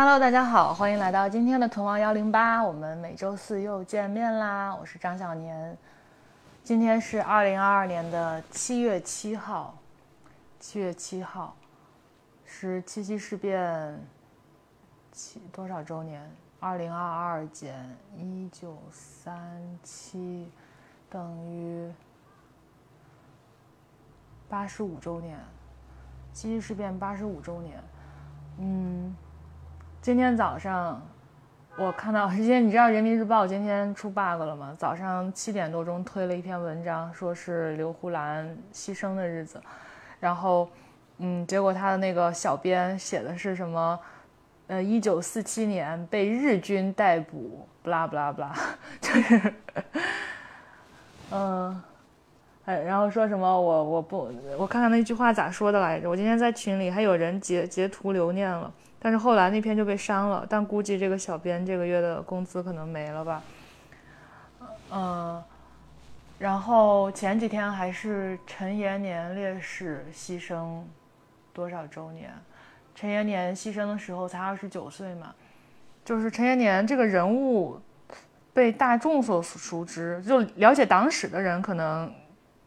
Hello，大家好，欢迎来到今天的屯王幺零八，我们每周四又见面啦。我是张小年，今天是二零二二年的七月七号，七月七号是七七事变七多少周年？二零二二减一九三七等于八十五周年，七七事变八十五周年。嗯，今天早上我看到，今天你知道人民日报今天出 bug 了吗？早上七点多钟推了一篇文章，说是刘胡兰牺牲的日子，然后嗯，结果他的那个小编写的是什么？呃，一九四七年被日军逮捕，不啦不啦不啦，就是，嗯，哎，然后说什么我我不我看看那句话咋说的来着？我今天在群里还有人截截图留念了，但是后来那篇就被删了，但估计这个小编这个月的工资可能没了吧。嗯，然后前几天还是陈延年烈士牺牲多少周年？陈延年牺牲的时候才二十九岁嘛，就是陈延年这个人物被大众所熟知，就了解党史的人可能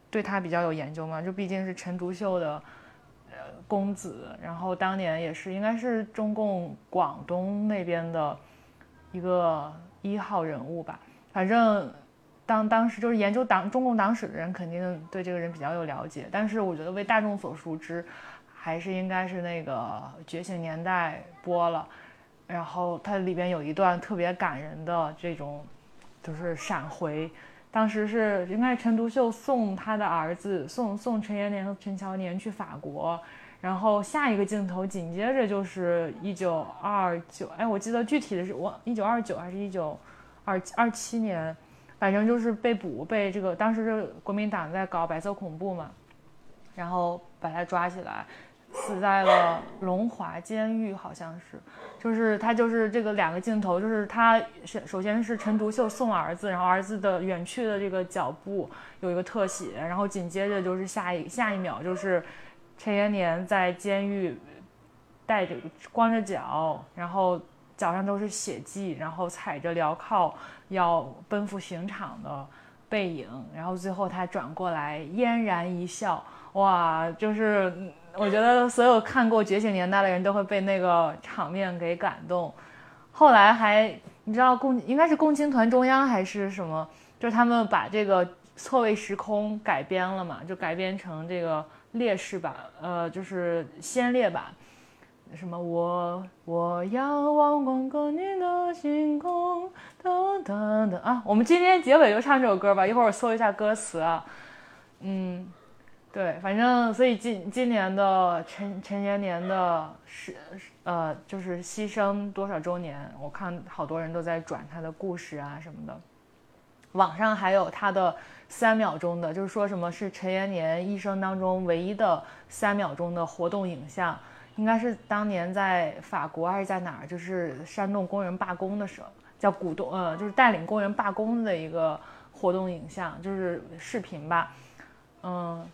对他比较有研究嘛，就毕竟是陈独秀的公子，然后当年也是应该是中共广东那边的一个一号人物吧，反正当当时就是研究党中共党史的人肯定对这个人比较有了解，但是我觉得为大众所熟知。还是应该是那个《觉醒年代》播了，然后它里边有一段特别感人的这种，就是闪回。当时是应该是陈独秀送他的儿子送送陈延年和陈乔年去法国，然后下一个镜头紧接着就是一九二九，哎，我记得具体的是我一九二九还是一九二二七年，反正就是被捕被这个当时是国民党在搞白色恐怖嘛，然后把他抓起来。死在了龙华监狱，好像是，就是他就是这个两个镜头，就是他首首先是陈独秀送儿子，然后儿子的远去的这个脚步有一个特写，然后紧接着就是下一下一秒就是陈延年在监狱带着光着脚，然后脚上都是血迹，然后踩着镣铐要奔赴刑场的背影，然后最后他转过来嫣然一笑，哇，就是。我觉得所有看过《觉醒年代》的人都会被那个场面给感动。后来还你知道共应该是共青团中央还是什么，就是他们把这个错位时空改编了嘛，就改编成这个烈士版，呃，就是先烈版。什么我我仰望广阔的星空，等等等啊！我们今天结尾就唱这首歌吧，一会儿我搜一下歌词啊，嗯。对，反正所以今今年的陈陈延年的是呃，就是牺牲多少周年？我看好多人都在转他的故事啊什么的，网上还有他的三秒钟的，就是说什么是陈延年一生当中唯一的三秒钟的活动影像，应该是当年在法国还是在哪儿，就是煽动工人罢工的时候，叫鼓动呃，就是带领工人罢工的一个活动影像，就是视频吧，嗯。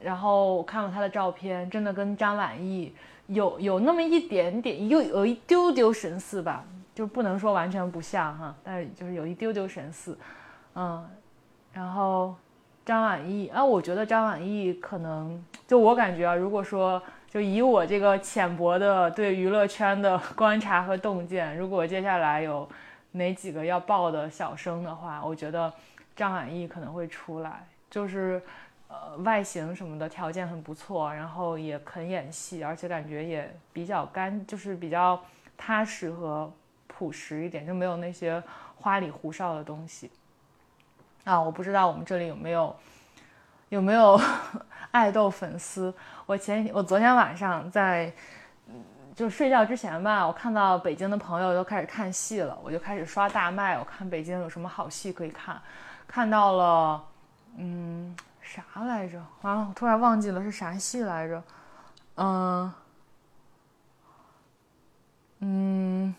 然后我看了他的照片，真的跟张晚意有有那么一点点，又有一丢丢神似吧，就不能说完全不像哈，但是就是有一丢丢神似，嗯，然后张晚意啊，我觉得张晚意可能就我感觉啊，如果说就以我这个浅薄的对娱乐圈的 观察和洞见，如果接下来有哪几个要爆的小生的话，我觉得张晚意可能会出来，就是。呃，外形什么的条件很不错，然后也肯演戏，而且感觉也比较干，就是比较踏实和朴实一点，就没有那些花里胡哨的东西。啊，我不知道我们这里有没有有没有 爱豆粉丝。我前我昨天晚上在就睡觉之前吧，我看到北京的朋友都开始看戏了，我就开始刷大麦，我看北京有什么好戏可以看，看到了，嗯。啥来着？完了，我突然忘记了是啥戏来着。嗯嗯，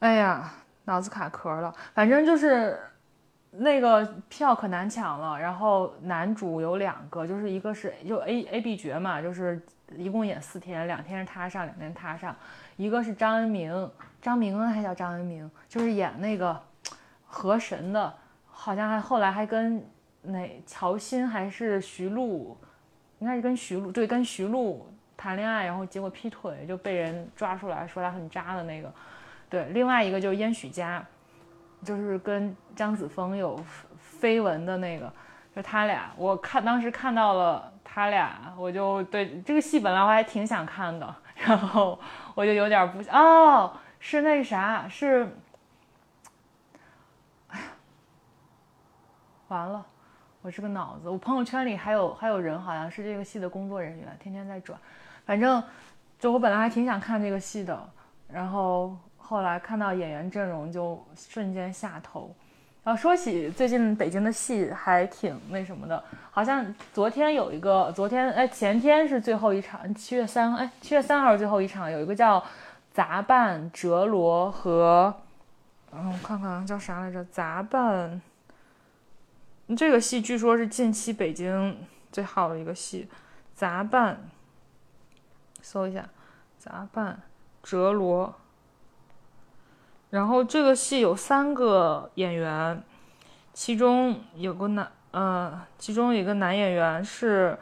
哎呀，脑子卡壳了。反正就是，那个票可难抢了，然后男主有两个，就是一个是就 A A B 角嘛，就是一共演四天，两天是他上，两天他上。一个是张恩明，张明恩还叫张恩明，就是演那个河神的，好像还后来还跟那乔欣还是徐璐，应该是跟徐璐对，跟徐璐谈恋爱，然后结果劈腿就被人抓出来说他很渣的那个。对，另外一个就是燕许家。就是跟张子枫有绯闻的那个，就他俩，我看当时看到了他俩，我就对这个戏本来我还挺想看的，然后我就有点不哦，是那啥，是，完了，我这个脑子，我朋友圈里还有还有人好像是这个戏的工作人员，天天在转，反正就我本来还挺想看这个戏的，然后。后来看到演员阵容就瞬间下头，然后说起最近北京的戏还挺那什么的，好像昨天有一个，昨天哎前天是最后一场，七月三哎七月三号是最后一场，有一个叫《杂办哲罗》和，嗯我看看叫啥来着，《杂办》这个戏据说是近期北京最好的一个戏，《杂办》搜一下，《杂办哲罗》。然后这个戏有三个演员，其中有个男，呃，其中一个男演员是，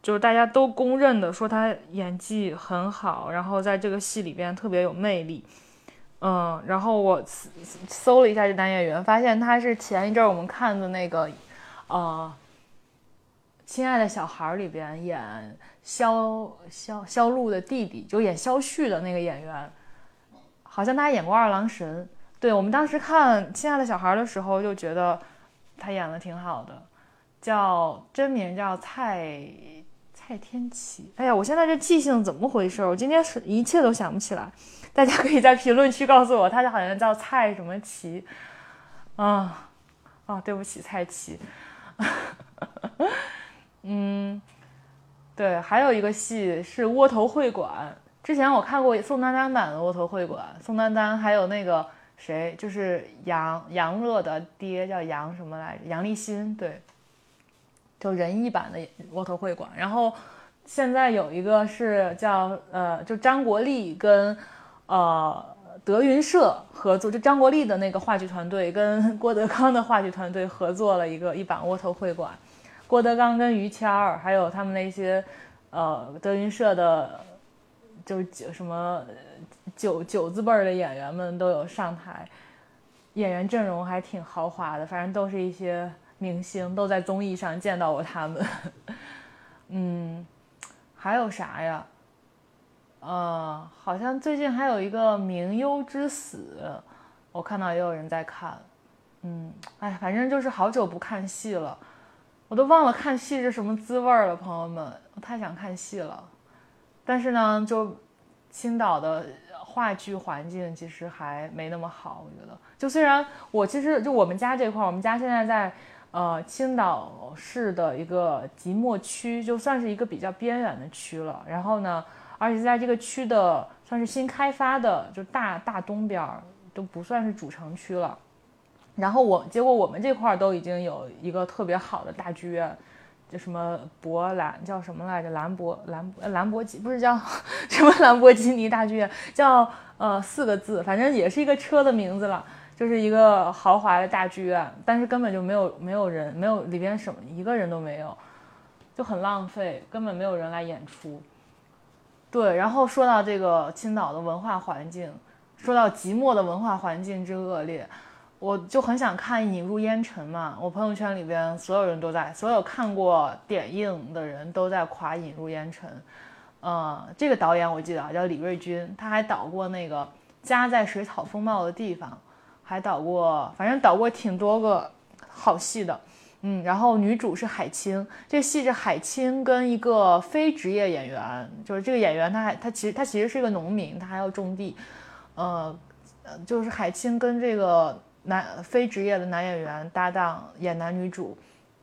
就是大家都公认的，说他演技很好，然后在这个戏里边特别有魅力，嗯，然后我搜了一下这男演员，发现他是前一阵我们看的那个，呃，亲爱的小孩里边演肖肖肖路的弟弟，就演肖旭的那个演员。好像他演过二郎神，对我们当时看《亲爱的小孩》的时候就觉得他演的挺好的，叫真名叫蔡蔡天琪。哎呀，我现在这记性怎么回事？我今天是一切都想不起来，大家可以在评论区告诉我，他好像叫蔡什么琪啊啊，对不起，蔡奇。嗯，对，还有一个戏是《窝头会馆》。之前我看过宋丹丹版的《窝头会馆》，宋丹丹还有那个谁，就是杨杨乐的爹叫杨什么来着？杨立新，对，就仁义版的《窝头会馆》。然后现在有一个是叫呃，就张国立跟呃德云社合作，就张国立的那个话剧团队跟郭德纲的话剧团队合作了一个一版《窝头会馆》，郭德纲跟于谦儿还有他们那些呃德云社的。就是九什么九九字辈儿的演员们都有上台，演员阵容还挺豪华的，反正都是一些明星，都在综艺上见到过他们。嗯，还有啥呀？呃，好像最近还有一个《明优之死》，我看到也有人在看。嗯，哎，反正就是好久不看戏了，我都忘了看戏是什么滋味了，朋友们，我太想看戏了。但是呢，就青岛的话剧环境其实还没那么好，我觉得。就虽然我其实就我们家这块，我们家现在在呃青岛市的一个即墨区，就算是一个比较边远的区了。然后呢，而且在这个区的算是新开发的，就大大东边都不算是主城区了。然后我结果我们这块都已经有一个特别好的大剧院。就什么博兰叫什么来着？兰博兰兰博基不是叫 什么兰博基尼大剧院，叫呃四个字，反正也是一个车的名字了，就是一个豪华的大剧院，但是根本就没有没有人，没有里边什么一个人都没有，就很浪费，根本没有人来演出。对，然后说到这个青岛的文化环境，说到即墨的文化环境之恶劣。我就很想看《引入烟尘》嘛，我朋友圈里边所有人都在，所有看过点映的人都在夸《引入烟尘》。呃，这个导演我记得啊，叫李瑞军，他还导过那个《家在水草丰茂的地方》，还导过，反正导过挺多个好戏的。嗯，然后女主是海清，这戏是海清跟一个非职业演员，就是这个演员他还他其实他其实是一个农民，他还要种地。呃，就是海清跟这个。男非职业的男演员搭档演男女主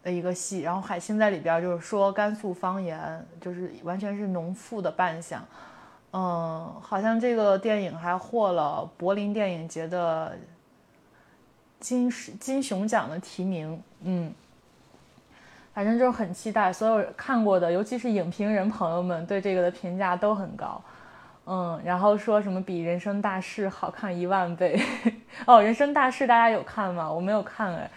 的一个戏，然后海清在里边就是说甘肃方言，就是完全是农妇的扮相。嗯，好像这个电影还获了柏林电影节的金金熊奖的提名，嗯，反正就是很期待。所有看过的，尤其是影评人朋友们对这个的评价都很高，嗯，然后说什么比《人生大事》好看一万倍。哦，《人生大事》大家有看吗？我没有看哎，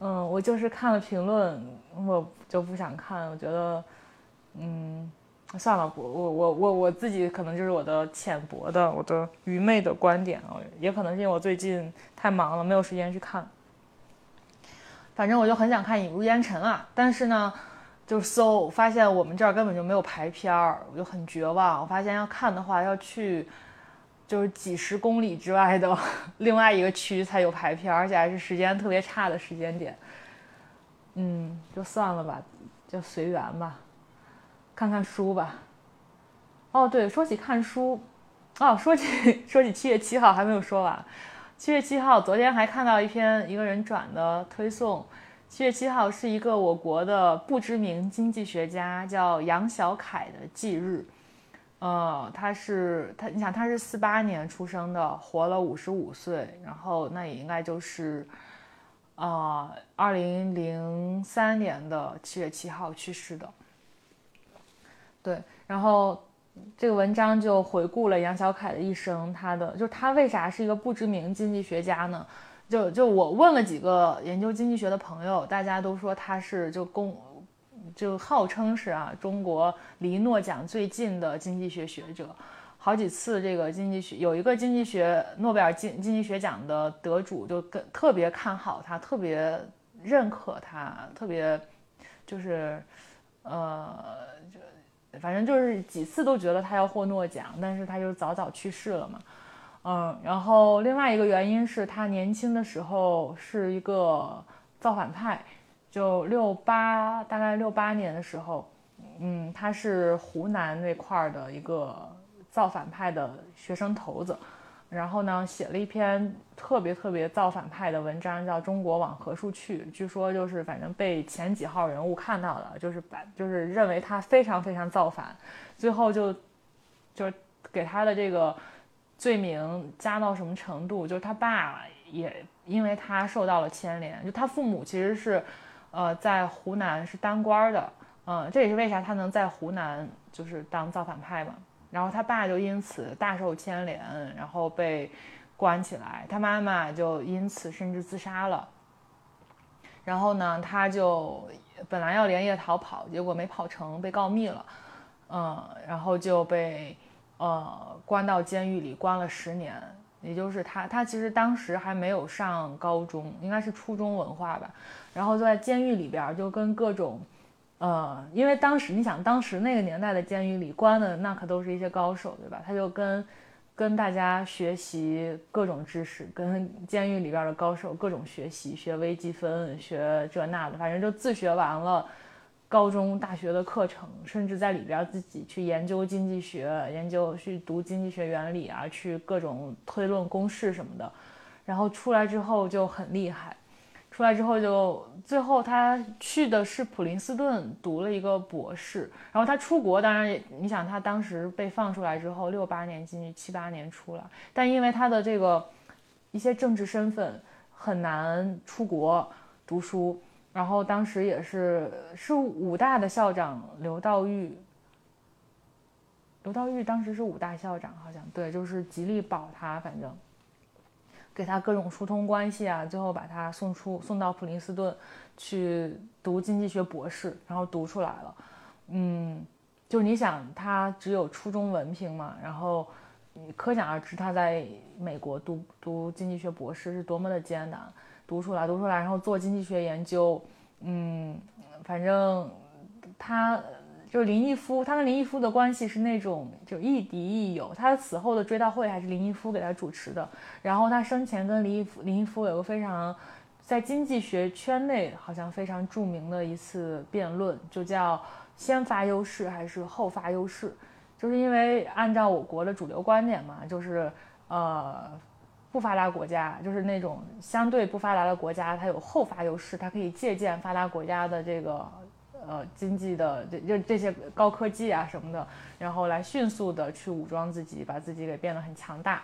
嗯，我就是看了评论，我就不想看，我觉得，嗯。算了，我我我我我自己可能就是我的浅薄的、我的愚昧的观点啊，也可能是因为我最近太忙了，没有时间去看。反正我就很想看《引入烟尘》啊，但是呢，就搜发现我们这儿根本就没有排片儿，我就很绝望。我发现要看的话，要去就是几十公里之外的 另外一个区才有排片，而且还是时间特别差的时间点。嗯，就算了吧，就随缘吧。看看书吧。哦，对，说起看书，哦，说起 说起七月七号还没有说完。七月七号，昨天还看到一篇一个人转的推送。七月七号是一个我国的不知名经济学家叫杨小凯的忌日。呃，他是他，你想他是四八年出生的，活了五十五岁，然后那也应该就是，呃，二零零三年的七月七号去世的。对，然后这个文章就回顾了杨小凯的一生，他的就他为啥是一个不知名经济学家呢？就就我问了几个研究经济学的朋友，大家都说他是就公就号称是啊中国离诺奖最近的经济学学者，好几次这个经济学有一个经济学诺贝尔经经济学奖的得主就跟特别看好他，特别认可他，特别就是呃就。反正就是几次都觉得他要获诺奖，但是他就早早去世了嘛。嗯，然后另外一个原因是他年轻的时候是一个造反派，就六八大概六八年的时候，嗯，他是湖南那块儿的一个造反派的学生头子。然后呢，写了一篇特别特别造反派的文章，叫《中国往何处去》。据说就是反正被前几号人物看到了，就是把就是认为他非常非常造反，最后就就是给他的这个罪名加到什么程度？就是他爸也因为他受到了牵连，就他父母其实是呃在湖南是当官的，嗯，这也是为啥他能在湖南就是当造反派嘛。然后他爸就因此大受牵连，然后被关起来。他妈妈就因此甚至自杀了。然后呢，他就本来要连夜逃跑，结果没跑成，被告密了。嗯，然后就被呃关到监狱里，关了十年。也就是他，他其实当时还没有上高中，应该是初中文化吧。然后就在监狱里边，就跟各种。呃，因为当时你想，当时那个年代的监狱里关的那可都是一些高手，对吧？他就跟跟大家学习各种知识，跟监狱里边的高手各种学习，学微积分，学这那的，反正就自学完了高中、大学的课程，甚至在里边自己去研究经济学，研究去读经济学原理啊，去各种推论公式什么的，然后出来之后就很厉害。出来之后就最后他去的是普林斯顿读了一个博士，然后他出国，当然也你想他当时被放出来之后，六八年进去，七八年出来，但因为他的这个一些政治身份很难出国读书，然后当时也是是武大的校长刘道玉，刘道玉当时是武大校长，好像对，就是极力保他，反正。给他各种疏通关系啊，最后把他送出送到普林斯顿去读经济学博士，然后读出来了。嗯，就你想他只有初中文凭嘛，然后可想而知他在美国读读经济学博士是多么的艰难，读出来读出来，然后做经济学研究，嗯，反正他。就是林毅夫，他跟林毅夫的关系是那种就亦敌亦友。他死后的追悼会还是林毅夫给他主持的。然后他生前跟林毅夫，林毅夫有个非常在经济学圈内好像非常著名的一次辩论，就叫先发优势还是后发优势？就是因为按照我国的主流观点嘛，就是呃不发达国家，就是那种相对不发达的国家，它有后发优势，它可以借鉴发达国家的这个。呃，经济的这这这些高科技啊什么的，然后来迅速的去武装自己，把自己给变得很强大。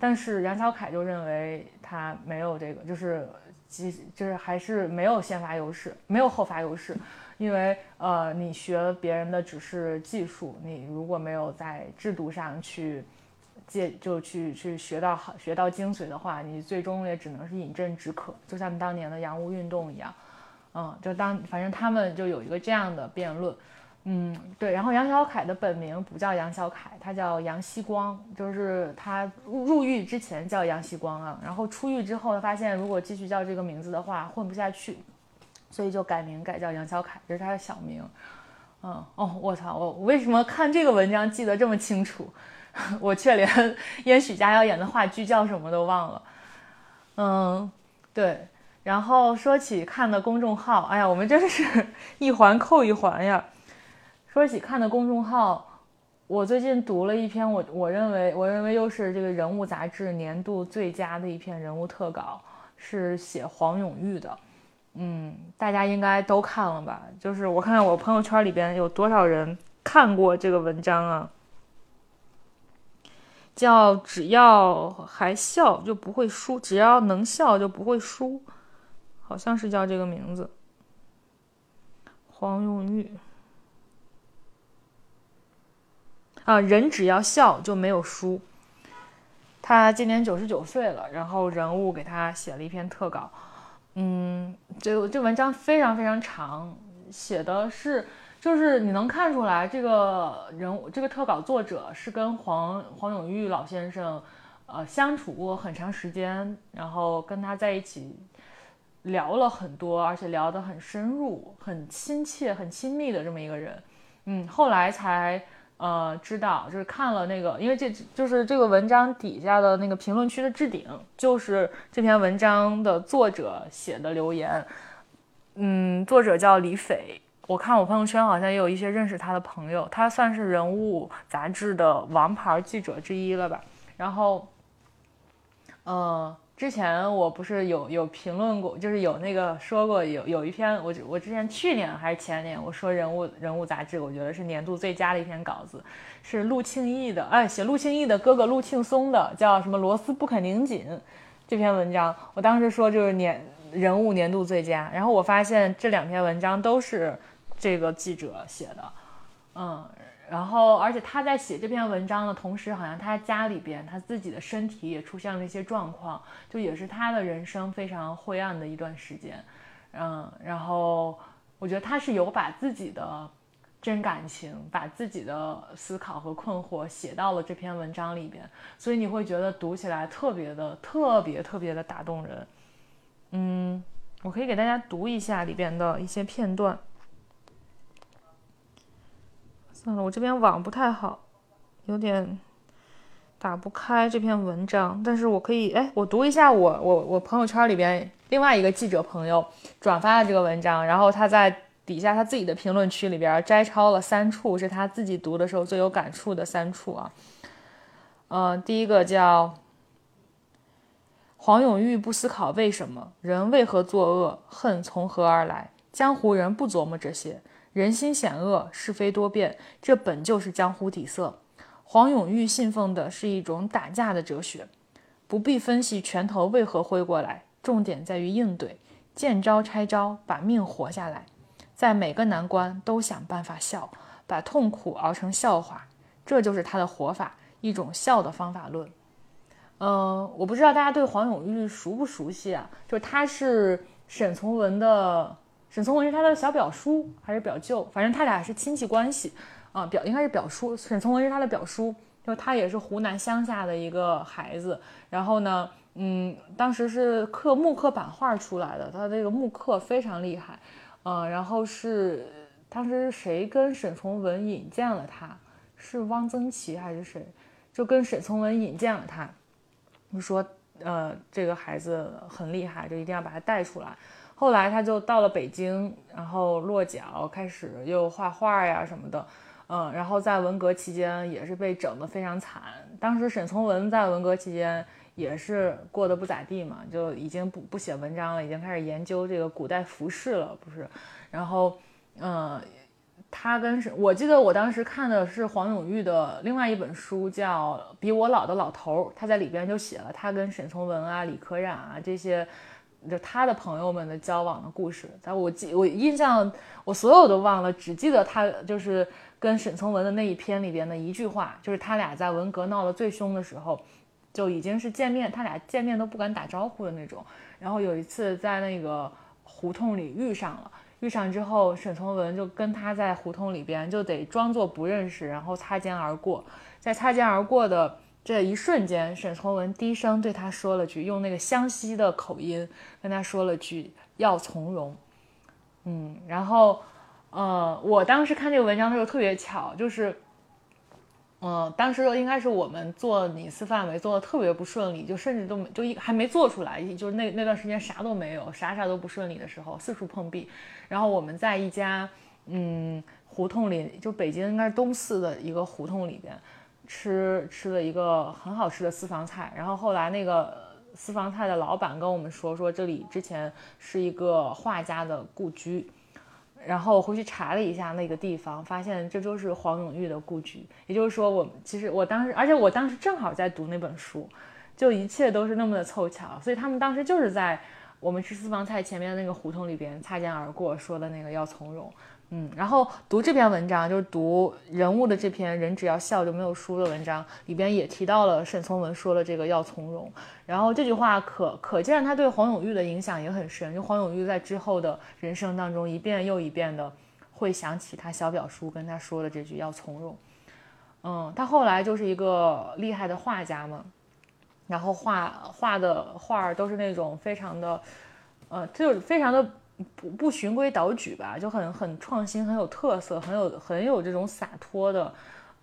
但是杨小凯就认为他没有这个，就是即就是还是没有先发优势，没有后发优势，因为呃，你学别人的只是技术，你如果没有在制度上去借就去去学到好学到精髓的话，你最终也只能是饮鸩止渴，就像当年的洋务运动一样，嗯，就当反正他们就有一个这样的辩论。嗯，对，然后杨小凯的本名不叫杨小凯，他叫杨希光，就是他入狱之前叫杨希光啊，然后出狱之后，他发现如果继续叫这个名字的话混不下去，所以就改名改叫杨小凯，这是他的小名。嗯，哦，我操，我为什么看这个文章记得这么清楚？我却连 演许家要演的话剧叫什么都忘了。嗯，对，然后说起看的公众号，哎呀，我们真是 一环扣一环呀。说起看的公众号，我最近读了一篇我我认为我认为又是这个人物杂志年度最佳的一篇人物特稿，是写黄永玉的。嗯，大家应该都看了吧？就是我看看我朋友圈里边有多少人看过这个文章啊？叫只要还笑就不会输，只要能笑就不会输，好像是叫这个名字。黄永玉。啊，人只要笑就没有输。他今年九十九岁了，然后人物给他写了一篇特稿。嗯，这这文章非常非常长，写的是就是你能看出来，这个人物这个特稿作者是跟黄黄永玉老先生呃相处过很长时间，然后跟他在一起聊了很多，而且聊得很深入、很亲切、很亲密的这么一个人。嗯，后来才。呃，知道，就是看了那个，因为这就是这个文章底下的那个评论区的置顶，就是这篇文章的作者写的留言。嗯，作者叫李斐，我看我朋友圈好像也有一些认识他的朋友，他算是人物杂志的王牌记者之一了吧。然后，呃。之前我不是有有评论过，就是有那个说过有有一篇我我之前去年还是前年我说人物人物杂志，我觉得是年度最佳的一篇稿子，是陆庆义的，哎，写陆庆义的哥哥陆庆松的，叫什么螺丝不肯拧紧这篇文章，我当时说就是年人物年度最佳，然后我发现这两篇文章都是这个记者写的，嗯。然后，而且他在写这篇文章的同时，好像他家里边他自己的身体也出现了一些状况，就也是他的人生非常灰暗的一段时间。嗯，然后我觉得他是有把自己的真感情、把自己的思考和困惑写到了这篇文章里边，所以你会觉得读起来特别的、特别特别的打动人。嗯，我可以给大家读一下里边的一些片段。算了，我这边网不太好，有点打不开这篇文章。但是我可以，哎，我读一下我我我朋友圈里边另外一个记者朋友转发的这个文章，然后他在底下他自己的评论区里边摘抄了三处是他自己读的时候最有感触的三处啊。呃，第一个叫黄永玉不思考为什么人为何作恶，恨从何而来，江湖人不琢磨这些。人心险恶，是非多变，这本就是江湖底色。黄永玉信奉的是一种打架的哲学，不必分析拳头为何挥过来，重点在于应对，见招拆招，把命活下来，在每个难关都想办法笑，把痛苦熬成笑话，这就是他的活法，一种笑的方法论。嗯，我不知道大家对黄永玉熟不熟悉啊？就是他是沈从文的。沈从文是他的小表叔还是表舅？反正他俩是亲戚关系啊，表应该是表叔。沈从文是他的表叔，就他也是湖南乡下的一个孩子。然后呢，嗯，当时是刻木刻版画出来的，他这个木刻非常厉害，嗯，然后是当时谁跟沈从文引荐了他？是汪曾祺还是谁？就跟沈从文引荐了他，就说呃这个孩子很厉害，就一定要把他带出来。后来他就到了北京，然后落脚，开始又画画呀什么的，嗯，然后在文革期间也是被整得非常惨。当时沈从文在文革期间也是过得不咋地嘛，就已经不不写文章了，已经开始研究这个古代服饰了，不是？然后，嗯，他跟沈，我记得我当时看的是黄永玉的另外一本书，叫《比我老的老头儿》，他在里边就写了他跟沈从文啊、李可染啊这些，就他的朋友们的交往的故事。在我记我印象我所有都忘了，只记得他就是跟沈从文的那一篇里边的一句话，就是他俩在文革闹得最凶的时候，就已经是见面，他俩见面都不敢打招呼的那种。然后有一次在那个胡同里遇上了。遇上之后，沈从文就跟他在胡同里边就得装作不认识，然后擦肩而过。在擦肩而过的这一瞬间，沈从文低声对他说了句，用那个湘西的口音跟他说了句“要从容”。嗯，然后，呃，我当时看这个文章的时候特别巧，就是。嗯，当时应该是我们做尼斯范围做的特别不顺利，就甚至都没就一还没做出来，就是那那段时间啥都没有，啥啥都不顺利的时候，四处碰壁。然后我们在一家嗯胡同里，就北京应该是东四的一个胡同里边吃吃了一个很好吃的私房菜。然后后来那个私房菜的老板跟我们说，说这里之前是一个画家的故居。然后回去查了一下那个地方，发现这就是黄永玉的故居。也就是说，我其实我当时，而且我当时正好在读那本书，就一切都是那么的凑巧。所以他们当时就是在我们吃私房菜前面的那个胡同里边擦肩而过，说的那个要从容。嗯，然后读这篇文章，就是读人物的这篇“人只要笑就没有输”的文章，里边也提到了沈从文说了这个要从容。然后这句话可可见他对黄永玉的影响也很深，就黄永玉在之后的人生当中一遍又一遍的会想起他小表叔跟他说的这句要从容。嗯，他后来就是一个厉害的画家嘛，然后画画的画都是那种非常的，呃，就非常的。不不循规蹈矩吧，就很很创新，很有特色，很有很有这种洒脱的，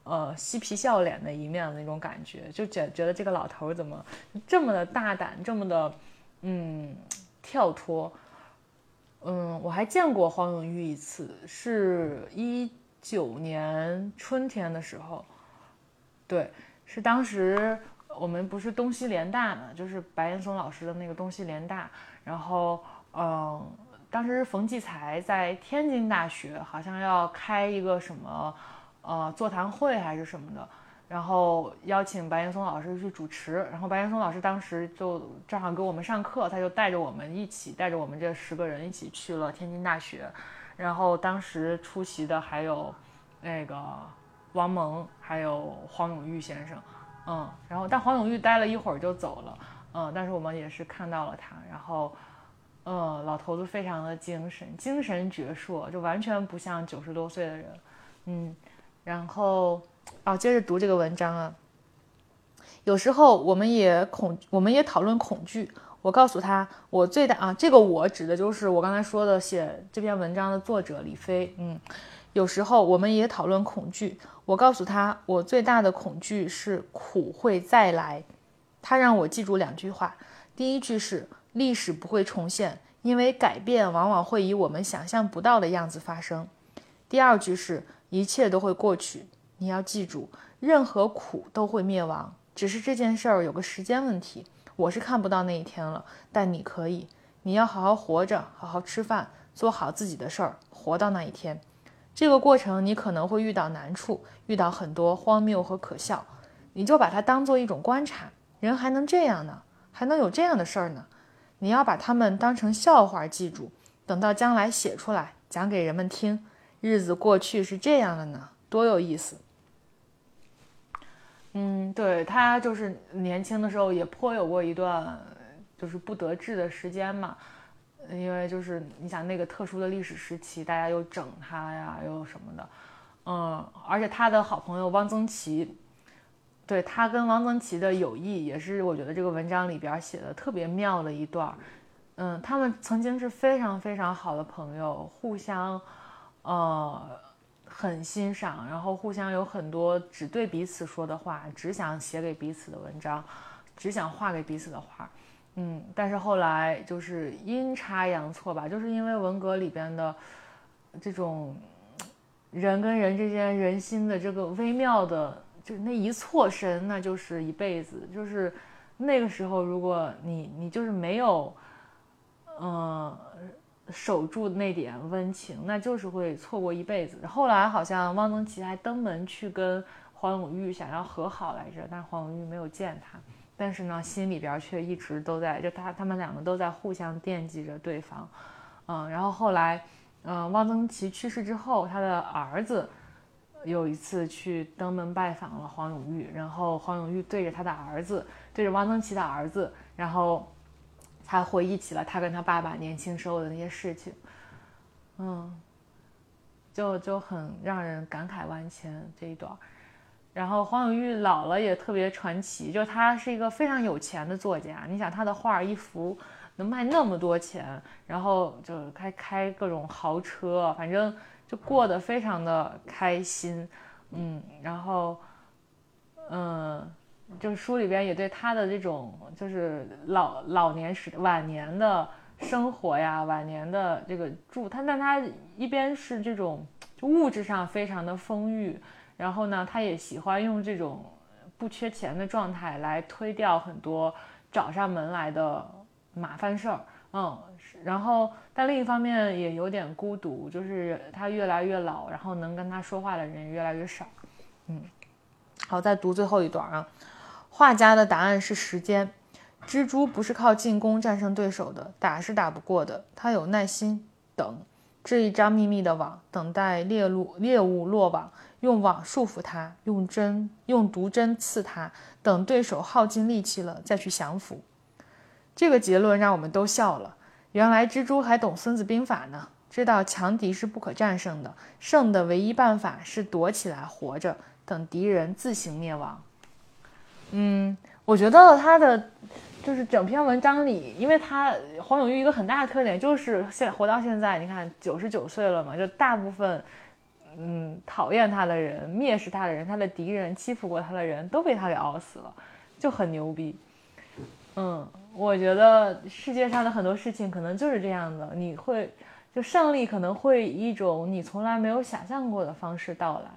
呃，嬉皮笑脸的一面的那种感觉，就觉觉得这个老头怎么这么的大胆，这么的嗯跳脱，嗯，我还见过黄永玉一次，是一九年春天的时候，对，是当时我们不是东西联大嘛，就是白岩松老师的那个东西联大，然后嗯。当时冯骥才在天津大学，好像要开一个什么，呃，座谈会还是什么的，然后邀请白岩松老师去主持。然后白岩松老师当时就正好给我们上课，他就带着我们一起，带着我们这十个人一起去了天津大学。然后当时出席的还有那个王蒙，还有黄永玉先生，嗯，然后但黄永玉待了一会儿就走了，嗯，但是我们也是看到了他，然后。呃，老头子非常的精神，精神矍铄，就完全不像九十多岁的人。嗯，然后哦，接着读这个文章啊。有时候我们也恐，我们也讨论恐惧。我告诉他，我最大啊，这个我指的就是我刚才说的写这篇文章的作者李飞。嗯，有时候我们也讨论恐惧。我告诉他，我最大的恐惧是苦会再来。他让我记住两句话，第一句是。历史不会重现，因为改变往往会以我们想象不到的样子发生。第二句是一切都会过去，你要记住，任何苦都会灭亡，只是这件事儿有个时间问题。我是看不到那一天了，但你可以。你要好好活着，好好吃饭，做好自己的事儿，活到那一天。这个过程你可能会遇到难处，遇到很多荒谬和可笑，你就把它当做一种观察。人还能这样呢？还能有这样的事儿呢？你要把他们当成笑话记住，等到将来写出来讲给人们听。日子过去是这样的呢，多有意思。嗯，对他就是年轻的时候也颇有过一段就是不得志的时间嘛，因为就是你想那个特殊的历史时期，大家又整他呀，又什么的，嗯，而且他的好朋友汪曾祺。对他跟汪曾祺的友谊，也是我觉得这个文章里边写的特别妙的一段。嗯，他们曾经是非常非常好的朋友，互相，呃，很欣赏，然后互相有很多只对彼此说的话，只想写给彼此的文章，只想画给彼此的画。嗯，但是后来就是阴差阳错吧，就是因为文革里边的这种人跟人之间人心的这个微妙的。就那一错身，那就是一辈子。就是那个时候，如果你你就是没有，嗯，守住那点温情，那就是会错过一辈子。后来好像汪曾祺还登门去跟黄永玉想要和好来着，但黄永玉没有见他。但是呢，心里边却一直都在，就他他们两个都在互相惦记着对方，嗯，然后后来，嗯，汪曾祺去世之后，他的儿子有一次去登门拜访了黄永玉，然后黄永玉对着他的儿子，对着汪曾祺的儿子，然后他回忆起了他跟他爸爸年轻时候的那些事情，嗯，就就很让人感慨万千这一段。然后黄永玉老了也特别传奇，就他是一个非常有钱的作家。你想他的画一幅能卖那么多钱，然后就开开各种豪车，反正就过得非常的开心。嗯，然后，嗯，就是书里边也对他的这种就是老老年时晚年的生活呀，晚年的这个住他，但他一边是这种就物质上非常的丰裕。然后呢，他也喜欢用这种不缺钱的状态来推掉很多找上门来的麻烦事儿，嗯，然后但另一方面也有点孤独，就是他越来越老，然后能跟他说话的人越来越少，嗯，好，再读最后一段啊，画家的答案是时间，蜘蛛不是靠进攻战胜对手的，打是打不过的，他有耐心等，织一张密密的网，等待猎物猎物落网。用网束缚他，用针用毒针刺他，等对手耗尽力气了再去降服。这个结论让我们都笑了。原来蜘蛛还懂《孙子兵法》呢，知道强敌是不可战胜的，胜的唯一办法是躲起来活着，等敌人自行灭亡。嗯，我觉得他的就是整篇文章里，因为他黄永玉一个很大的特点就是现活到现在，你看九十九岁了嘛，就大部分。嗯，讨厌他的人、蔑视他的人、他的敌人、欺负过他的人都被他给熬死了，就很牛逼。嗯，我觉得世界上的很多事情可能就是这样的，你会就胜利可能会以一种你从来没有想象过的方式到来，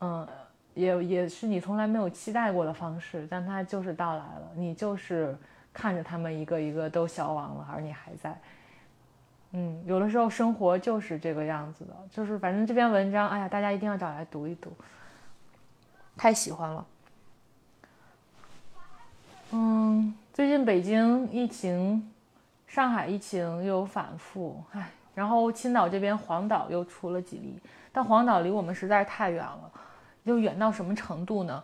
嗯，也也是你从来没有期待过的方式，但它就是到来了，你就是看着他们一个一个都消亡了，而你还在。嗯，有的时候生活就是这个样子的，就是反正这篇文章，哎呀，大家一定要找来读一读，太喜欢了。嗯，最近北京疫情，上海疫情又反复，唉，然后青岛这边黄岛又出了几例，但黄岛离我们实在是太远了，就远到什么程度呢？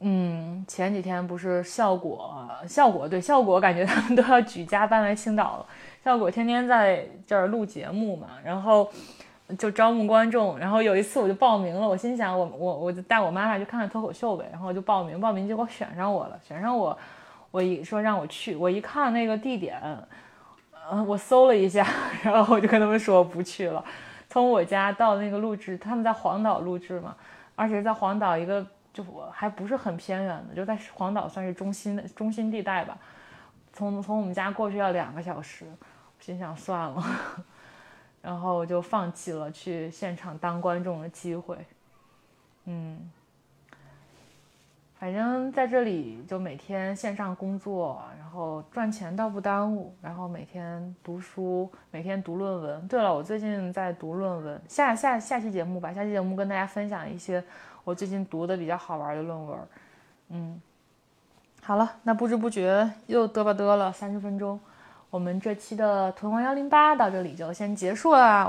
嗯，前几天不是效果效果对效果，感觉他们都要举家搬来青岛了。效果天天在这儿录节目嘛，然后就招募观众。然后有一次我就报名了，我心想我我我就带我妈妈去看看脱口秀呗。然后就报名，报名结果选上我了，选上我，我一说让我去，我一看那个地点，嗯，我搜了一下，然后我就跟他们说不去了。从我家到那个录制，他们在黄岛录制嘛，而且在黄岛一个就我还不是很偏远的，就在黄岛算是中心的中心地带吧。从从我们家过去要两个小时。心想算了，然后我就放弃了去现场当观众的机会。嗯，反正在这里就每天线上工作，然后赚钱倒不耽误，然后每天读书，每天读论文。对了，我最近在读论文，下下下期节目吧，下期节目跟大家分享一些我最近读的比较好玩的论文。嗯，好了，那不知不觉又嘚吧嘚了三十分钟。我们这期的《屯王幺零八》到这里就先结束了。